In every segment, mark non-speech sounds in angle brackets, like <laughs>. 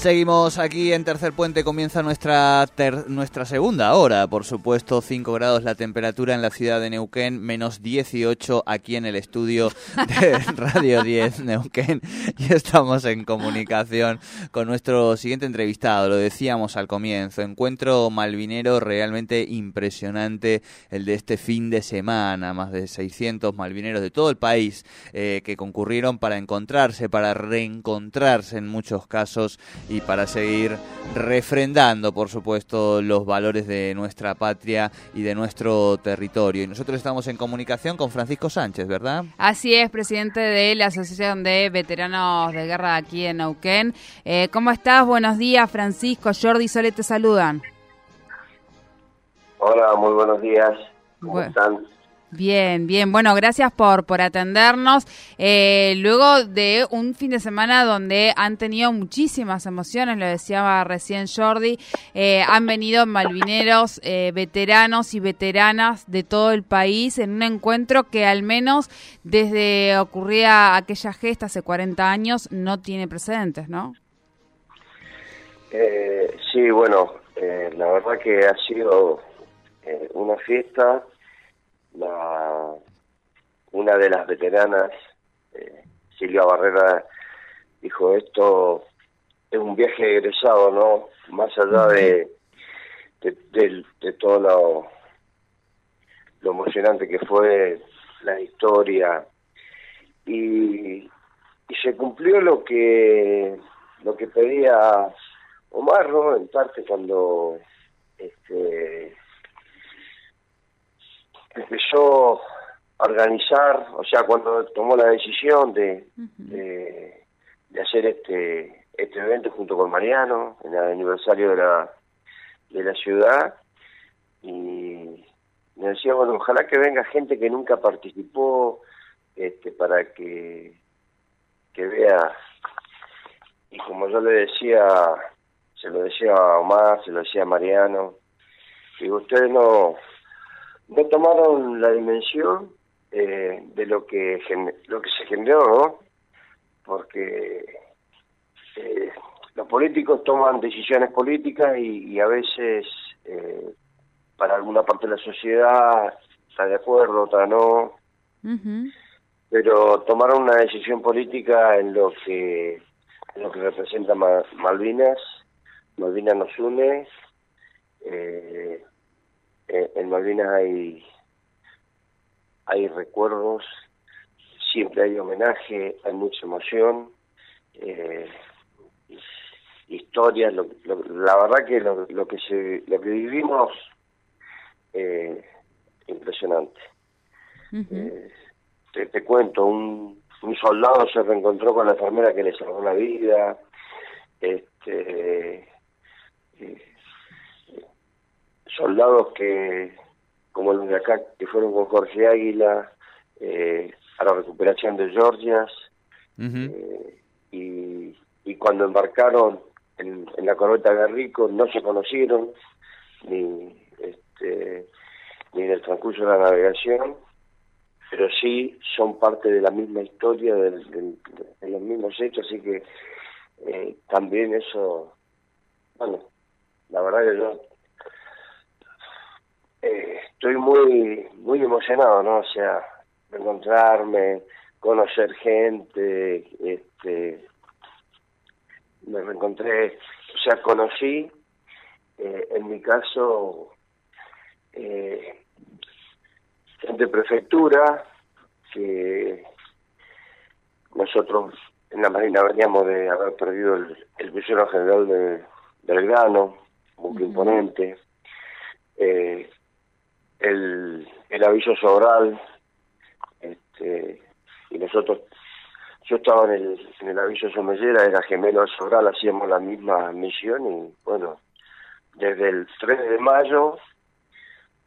Seguimos aquí en Tercer Puente, comienza nuestra nuestra segunda hora, por supuesto, 5 grados la temperatura en la ciudad de Neuquén, menos 18 aquí en el estudio de <laughs> Radio 10 Neuquén y estamos en comunicación con nuestro siguiente entrevistado, lo decíamos al comienzo, encuentro malvinero realmente impresionante el de este fin de semana, más de 600 malvineros de todo el país eh, que concurrieron para encontrarse, para reencontrarse en muchos casos y para seguir refrendando, por supuesto, los valores de nuestra patria y de nuestro territorio. Y nosotros estamos en comunicación con Francisco Sánchez, ¿verdad? Así es, presidente de la Asociación de Veteranos de Guerra aquí en Neuquén. Eh, ¿Cómo estás? Buenos días, Francisco. Jordi y Sole te saludan. Hola, muy buenos días. ¿Cómo están? Bien, bien. Bueno, gracias por, por atendernos. Eh, luego de un fin de semana donde han tenido muchísimas emociones, lo decía recién Jordi, eh, han venido malvineros, eh, veteranos y veteranas de todo el país en un encuentro que al menos desde ocurría aquella gesta hace 40 años no tiene precedentes, ¿no? sí, bueno, la verdad que ha sido una fiesta la, una de las veteranas, eh, Silvia Barrera, dijo esto es un viaje egresado, ¿no? Más allá de, de, todo lo, lo emocionante que fue la historia y, y se cumplió lo que lo que pedía Omar, ¿no? En parte cuando este empezó a organizar, o sea, cuando tomó la decisión de, de, hacer este este evento junto con Mariano, en el aniversario de la, de la ciudad, y me decía, bueno, ojalá que venga gente que nunca participó, este, para que, que vea, y como yo le decía, se lo decía a Omar, se lo decía a Mariano, digo, ustedes no, no tomaron la dimensión eh, de lo que lo que se generó, ¿no? Porque eh, los políticos toman decisiones políticas y, a veces eh, para alguna parte de la sociedad está de acuerdo, otra no. Pero tomaron una decisión política en lo que en lo que representa Malvinas. Malvinas nos une. Eh, eh, en Malvinas hay, hay recuerdos, siempre hay homenaje, hay mucha emoción, eh, historias, la verdad que lo, que se, lo que vivimos eh, impresionante. Te, te, cuento, un, un soldado se reencontró con la enfermera que le salvó la vida, este soldados que, como los de acá, que fueron con Jorge Águila eh, a la recuperación de Georgias, eh, y, y, cuando embarcaron en, la corbeta Garrico no se conocieron, ni, este, ni en el transcurso de la navegación, pero sí son parte de la misma historia, de, los mismos hechos, así que eh, también eso, bueno, la verdad que yo eh, estoy muy muy emocionado, ¿no? O sea, encontrarme, conocer gente, este, me reencontré, o sea, conocí, eh, en mi caso, eh, gente de prefectura, que nosotros en la Marina veníamos de haber perdido el, el general de Belgrano, muy imponente, eh, el, el aviso sobral, este, y nosotros, yo estaba en el, en el aviso somellera, era gemelo sobral, hacíamos la misma misión y bueno, desde el 3 de mayo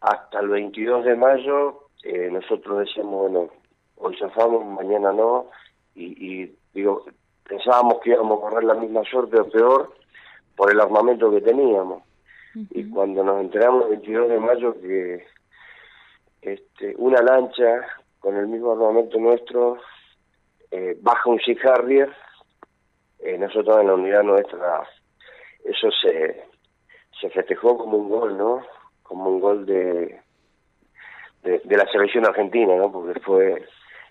hasta el 22 de mayo eh, nosotros decíamos, bueno, hoy zafamos, mañana no, y, y digo, pensábamos que íbamos a correr la misma suerte o peor por el armamento que teníamos. Y cuando nos enteramos el 22 de mayo que este, una lancha con el mismo armamento nuestro eh, baja un Sea Harrier, eh, nosotros en la unidad nuestra, eso se, se festejó como un gol, ¿no? Como un gol de, de, la selección argentina, ¿no? Porque fue,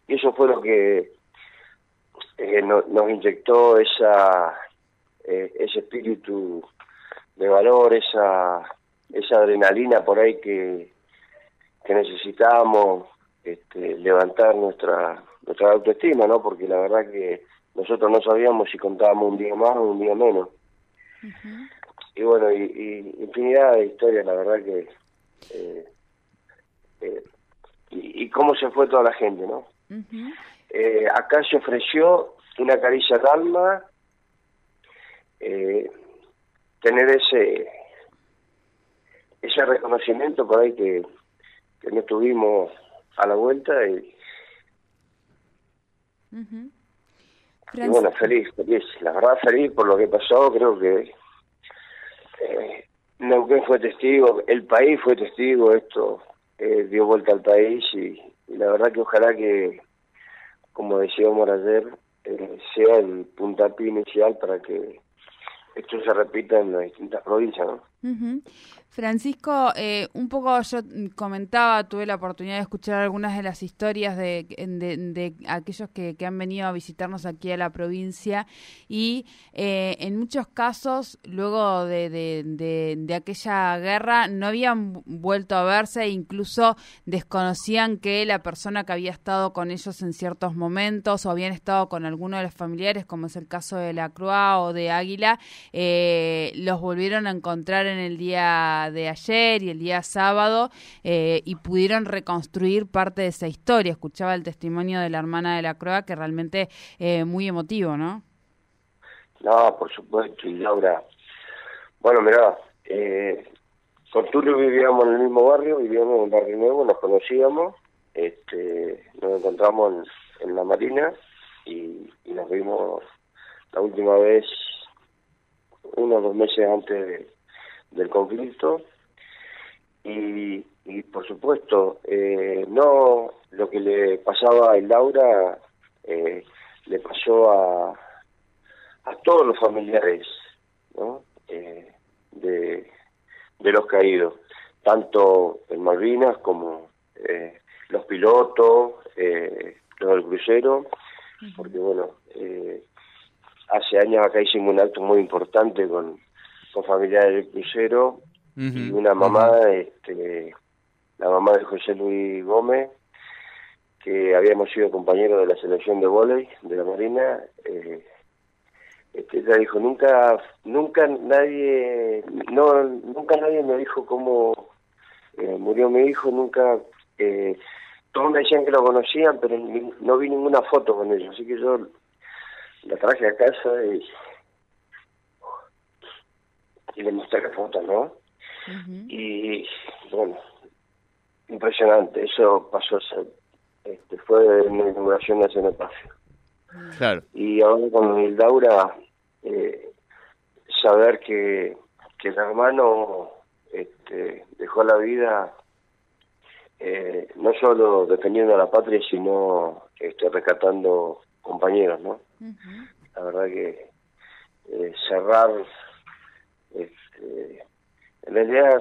y eso fue lo que eh, nos inyectó esa eh, ese espíritu de valor, esa esa adrenalina por ahí que, que necesitábamos este, levantar nuestra nuestra autoestima, ¿no? Porque la verdad que nosotros no sabíamos si contábamos un día más o un día menos. Y bueno, y, infinidad de historias, la verdad que... Eh, eh, y, cómo se fue toda la gente, ¿no? eh, acá se ofreció una caricia al alma, eh, tener ese ese reconocimiento por ahí que, que no tuvimos a la vuelta y, bueno, feliz, feliz, la verdad feliz por lo que pasó, creo que eh, Neuquén fue testigo, el país fue testigo, esto eh, dio vuelta al país y, la verdad que ojalá que, como decíamos ayer, eh, sea el puntapié inicial para que esto se repita en las distintas provincias. Francisco, eh, un poco yo comentaba, tuve la oportunidad de escuchar algunas de las historias de, de, aquellos que, que, han venido a visitarnos aquí a la provincia y eh, en muchos casos, luego de, de, aquella guerra, no habían vuelto a verse e incluso desconocían que la persona que había estado con ellos en ciertos momentos o habían estado con alguno de los familiares, como es el caso de la Crua o de Águila, eh, los volvieron a encontrar en el día de ayer y el día sábado eh, y pudieron reconstruir parte de esa historia. Escuchaba el testimonio de la hermana de la Croa que realmente eh, muy emotivo, ¿no? No, por supuesto, y Laura. Bueno, mira, eh, con Tulio vivíamos en el mismo barrio, vivíamos en un barrio nuevo, nos conocíamos, este, nos encontramos en, la Marina y, nos vimos la última vez unos dos meses antes de, del conflicto y, y por supuesto eh, no lo que le pasaba a Laura eh, le pasó a, a todos los familiares ¿no? Eh, de, de los caídos tanto en Malvinas como los pilotos los del crucero porque bueno hace años acá hicimos un acto muy importante con con familiares del crucero y una mamá, este, la mamá de José Luis Gómez, que habíamos sido compañeros de la selección de vóley de la Marina. Eh, este, ella dijo nunca, nunca nadie, no, nunca nadie me dijo cómo eh, murió mi hijo, nunca. Eh, todos me decían que lo conocían, pero no vi ninguna foto con ellos, así que yo la traje a casa y y le mostré fotos, ¿no? Y bueno, impresionante, eso pasó, este, fue en la inauguración de Cenotafio. Claro. Y ahora con el Daura, eh, saber que, que el hermano este, dejó la vida eh, no solo defendiendo a la patria, sino este, rescatando compañeros, ¿no? La verdad que eh, cerrar este, en realidad,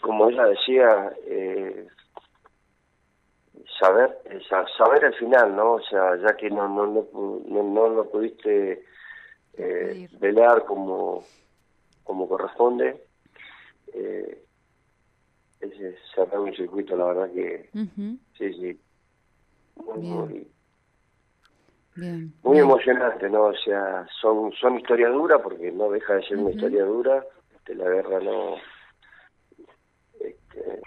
como ella decía, eh, saber saber el final, ¿no? O sea, ya que no no no no, lo pudiste eh, velar como como corresponde, eh, ese cerrar un circuito, la verdad que sí, sí, muy, muy emocionante, ¿no? O sea, son son historias duras porque no deja de ser una historia dura. Este, la guerra no este,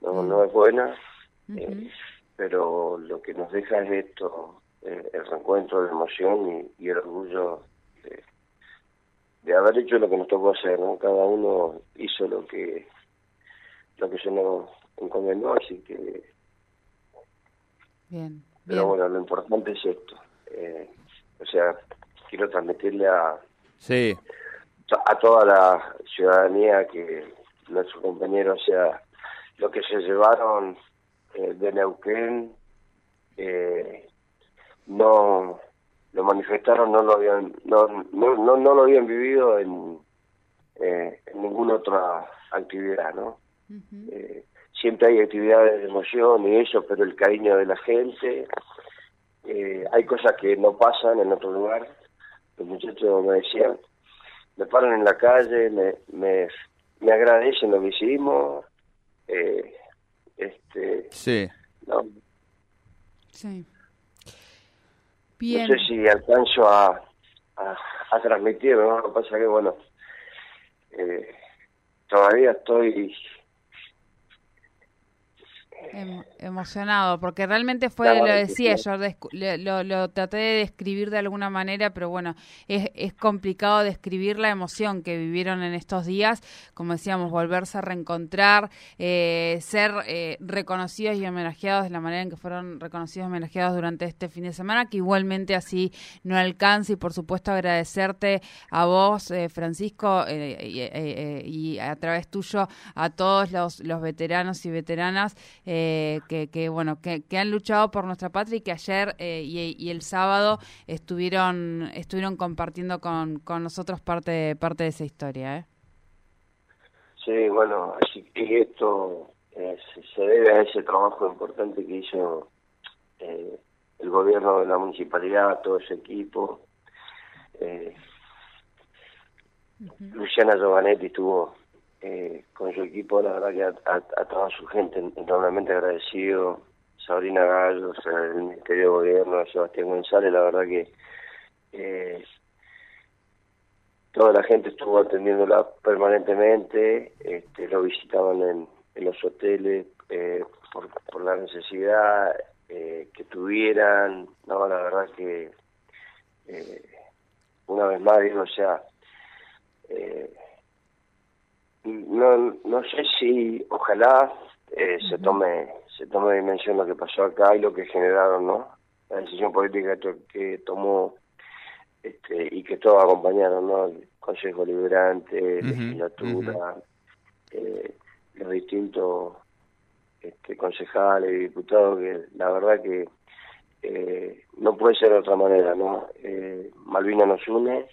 no, no es buena, eh, pero lo que nos deja es esto, eh, el reencuentro, la emoción y, el orgullo de, de, haber hecho lo que nos tocó hacer, ¿no? Cada uno hizo lo que lo que se nos encomendó, así que Bien. Pero bueno, lo importante es esto. eh, o sea, quiero transmitirle a, Sí, a toda la ciudadanía que nuestros compañeros, o sea, lo que se llevaron eh, de Neuquén, eh, no lo manifestaron, no lo habían, no, no, no, no lo habían vivido en, eh, en ninguna otra actividad, ¿no? Eh, siempre hay actividades de emoción y eso, pero el cariño de la gente, eh, hay cosas que no pasan en otro lugar. Los muchachos me decían, me paran en la calle, me, me, me agradecen lo que hicimos, eh, este, sí. no, Sí. no Bien. sé si alcanzo a, a, a transmitir, ¿no? Lo que pasa que, bueno, eh, todavía estoy Em- emocionado, porque realmente fue, Claro, lo decía sí. yo, lo, lo traté de describir de alguna manera, pero bueno, es, es complicado describir la emoción que vivieron en estos días, como decíamos, volverse a reencontrar, eh, ser eh, reconocidos y homenajeados de la manera en que fueron reconocidos y homenajeados durante este fin de semana, que igualmente así no alcance y por supuesto agradecerte a vos, eh, Francisco, eh, y, eh, eh, y a través tuyo a todos los, los veteranos y veteranas eh, que, que, bueno que, que han luchado por nuestra patria y que ayer eh, y, y el sábado estuvieron estuvieron compartiendo con, con nosotros parte parte de esa historia ¿eh? Sí, bueno, así que esto eh, se, debe a ese trabajo importante que hizo eh, el gobierno de la municipalidad, todo ese equipo. Eh, Luciana Giovanetti estuvo eh, con su equipo, la verdad que a, a- toda su gente enormemente agradecido. Sabrina Gallo, el Ministerio de Gobierno, Sebastián González, la verdad que eh, toda la gente estuvo atendiéndola permanentemente, este, lo visitaban en, en los hoteles eh, por, por la necesidad eh, que tuvieran, no, la verdad que eh, una vez más digo, o sea, eh, no, no sé si, ojalá eh, se tome se tome dimensión lo que pasó acá y lo que generaron, ¿no? La decisión política que, que tomó este, y que todos acompañaron, ¿no? El Consejo Liberante, Ujú, legislatura, eh, los distintos este, concejales y diputados, que la verdad que eh, no puede ser de otra manera, ¿no? Eh, Malvina nos une,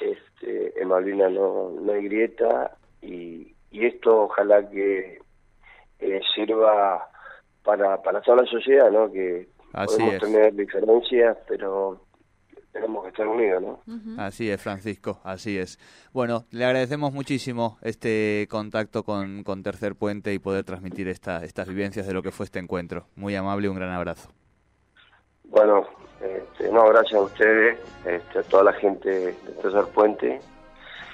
este, en Malvina no, no hay grieta y, y esto ojalá que eh, sirva para, para toda la sociedad, ¿no? Que Así podemos es. tener diferencias, pero tenemos que estar unidos, ¿no? Así es, Francisco, así es. Bueno, le agradecemos muchísimo este contacto con, con Tercer Puente y poder transmitir esta, estas vivencias de lo que fue este encuentro. Muy amable y un gran abrazo. Bueno, este, no, gracias a ustedes, este, a toda la gente de Tercer Puente,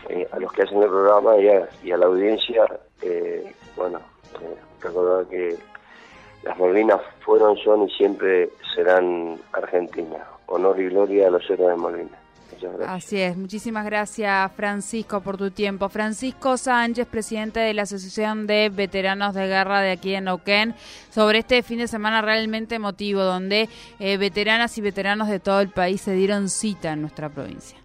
eh, a los que hacen el programa y a, y a la audiencia. eh, bueno, eh, recordar que las Malvinas fueron, son y siempre serán Argentinas. Honor y gloria a los héroes de Malvinas. Así es, muchísimas gracias Francisco por tu tiempo. Francisco Sánchez, presidente de la Asociación de Veteranos de Guerra de aquí en Neuquén, sobre este fin de semana realmente emotivo, donde eh, veteranas y veteranos de todo el país se dieron cita en nuestra provincia.